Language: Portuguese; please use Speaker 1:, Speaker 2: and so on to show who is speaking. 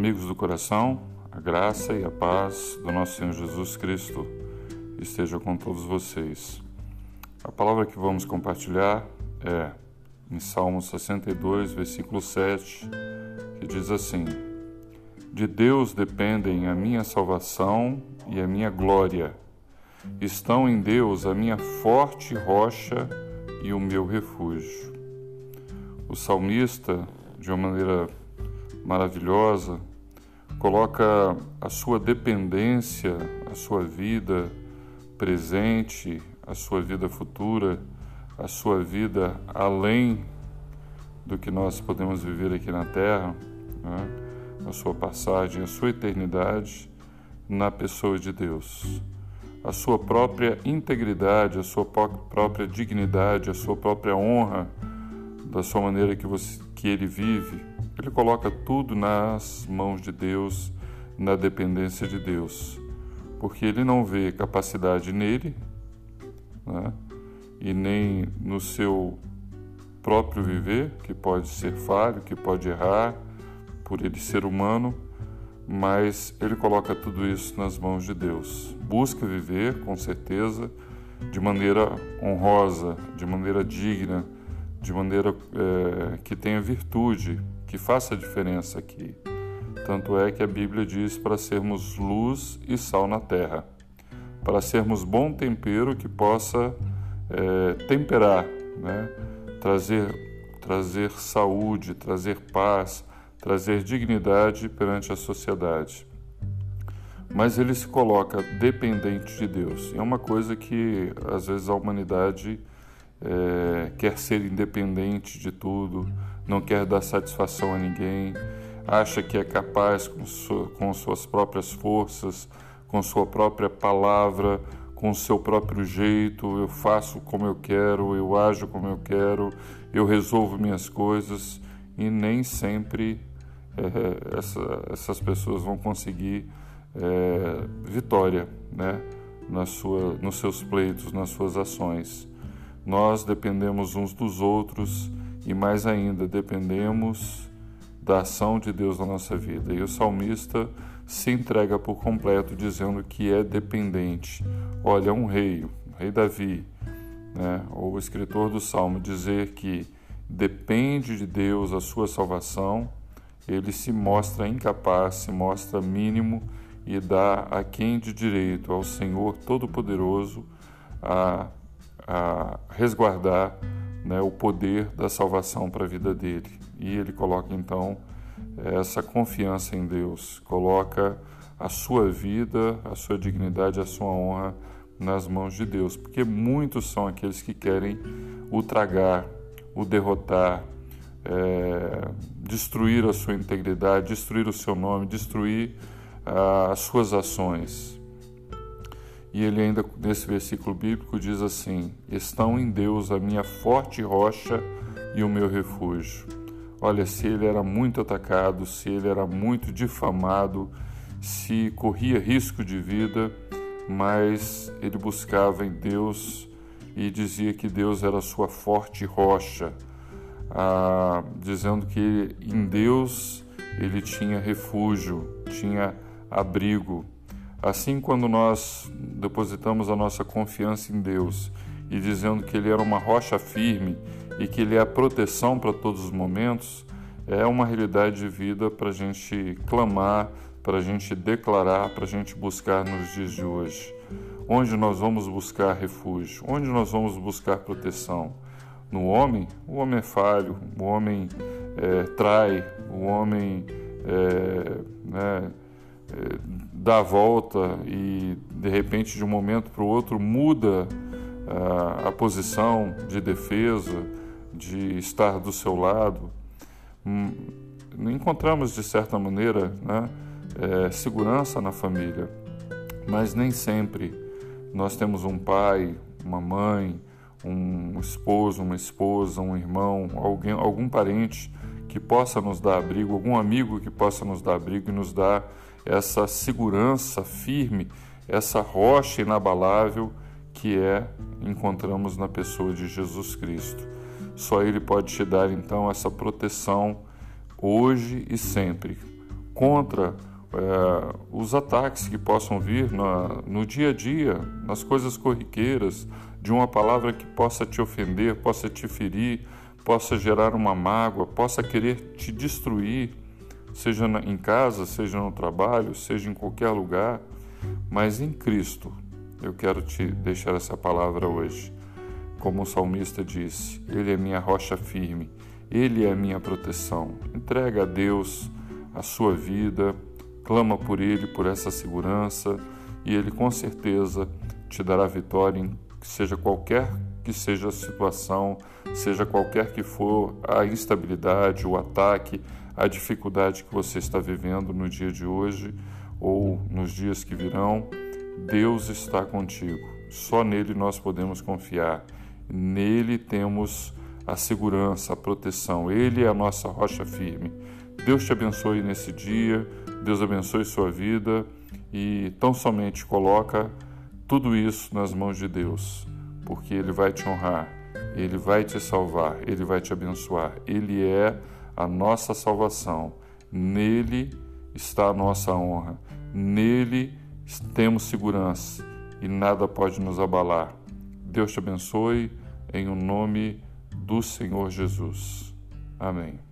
Speaker 1: Amigos do coração, a graça e a paz do nosso Senhor Jesus Cristo esteja com todos vocês. A palavra que vamos compartilhar é em Salmo 62, versículo 7, que diz assim: De Deus dependem a minha salvação e a minha glória. Estão em Deus a minha forte rocha e o meu refúgio. O salmista, de uma maneira maravilhosa, coloca a sua dependência, a sua vida presente, a sua vida futura, a sua vida além do que nós podemos viver aqui na Terra, né? a sua passagem, a sua eternidade na pessoa de Deus. A sua própria integridade, a sua própria dignidade, a sua própria honra, da sua maneira que, você, que ele vive, ele coloca tudo nas mãos de Deus, na dependência de Deus, porque ele não vê capacidade nele né? e nem no seu próprio viver, que pode ser falho, que pode errar, por ele ser humano, mas ele coloca tudo isso nas mãos de Deus. Busca viver, com certeza, de maneira honrosa, de maneira digna, de maneira é, que tenha virtude, que faça a diferença aqui. Tanto é que a Bíblia diz para sermos luz e sal na terra, para sermos bom tempero que possa é, temperar, né? trazer, trazer saúde, trazer paz, trazer dignidade perante a sociedade. Mas ele se coloca dependente de Deus. É uma coisa que às vezes a humanidade é, quer ser independente de tudo, não quer dar satisfação a ninguém, acha que é capaz com, com suas próprias forças, com sua própria palavra, com seu próprio jeito, eu faço como eu quero, eu ajo como eu quero, eu resolvo minhas coisas e nem sempre é, essa, essas pessoas vão conseguir é, vitória né, na sua, nos seus pleitos, nas suas ações. Nós dependemos uns dos outros e, mais ainda, dependemos da ação de Deus na nossa vida. E o salmista se entrega por completo, dizendo que é dependente. Olha, um rei, o rei Davi, né, ou o escritor do salmo, dizer que depende de Deus a sua salvação, ele se mostra incapaz, se mostra mínimo e dá a quem de direito, ao Senhor Todo-Poderoso, a a resguardar né, o poder da salvação para a vida dele. E ele coloca então essa confiança em Deus, coloca a sua vida, a sua dignidade, a sua honra nas mãos de Deus, porque muitos são aqueles que querem o tragar, o derrotar, é, destruir a sua integridade, destruir o seu nome, destruir ah, as suas ações. E ele ainda, nesse versículo bíblico, diz assim: Estão em Deus a minha forte rocha e o meu refúgio. Olha, se ele era muito atacado, se ele era muito difamado, se corria risco de vida, mas ele buscava em Deus e dizia que Deus era sua forte rocha, ah, dizendo que em Deus ele tinha refúgio, tinha abrigo. Assim, quando nós depositamos a nossa confiança em Deus e dizendo que Ele era uma rocha firme e que Ele é a proteção para todos os momentos, é uma realidade de vida para a gente clamar, para a gente declarar, para a gente buscar nos dias de hoje. Onde nós vamos buscar refúgio? Onde nós vamos buscar proteção? No homem? O homem é falho, o homem é, trai, o homem é, né, dá a volta e de repente de um momento para o outro muda uh, a posição de defesa, de estar do seu lado. Hum, encontramos de certa maneira né, é, segurança na família, mas nem sempre nós temos um pai, uma mãe, um esposo, uma esposa, um irmão, alguém, algum parente que possa nos dar abrigo, algum amigo que possa nos dar abrigo e nos dar essa segurança firme, essa rocha inabalável que é encontramos na pessoa de Jesus Cristo. Só ele pode te dar então essa proteção hoje e sempre. contra é, os ataques que possam vir na, no dia a dia, nas coisas corriqueiras, de uma palavra que possa te ofender, possa te ferir, possa gerar uma mágoa, possa querer te destruir, seja em casa, seja no trabalho, seja em qualquer lugar, mas em Cristo. Eu quero te deixar essa palavra hoje. Como o salmista disse, Ele é minha rocha firme, Ele é minha proteção. Entrega a Deus a sua vida, clama por Ele, por essa segurança, e Ele com certeza te dará vitória em seja qualquer que seja a situação, seja qualquer que for a instabilidade, o ataque, a dificuldade que você está vivendo no dia de hoje ou nos dias que virão, Deus está contigo. Só nele nós podemos confiar. Nele temos a segurança, a proteção. Ele é a nossa rocha firme. Deus te abençoe nesse dia, Deus abençoe sua vida e tão somente coloca tudo isso nas mãos de Deus, porque Ele vai te honrar, Ele vai te salvar, Ele vai te abençoar. Ele é a nossa salvação. Nele está a nossa honra. Nele temos segurança e nada pode nos abalar. Deus te abençoe em o nome do Senhor Jesus. Amém.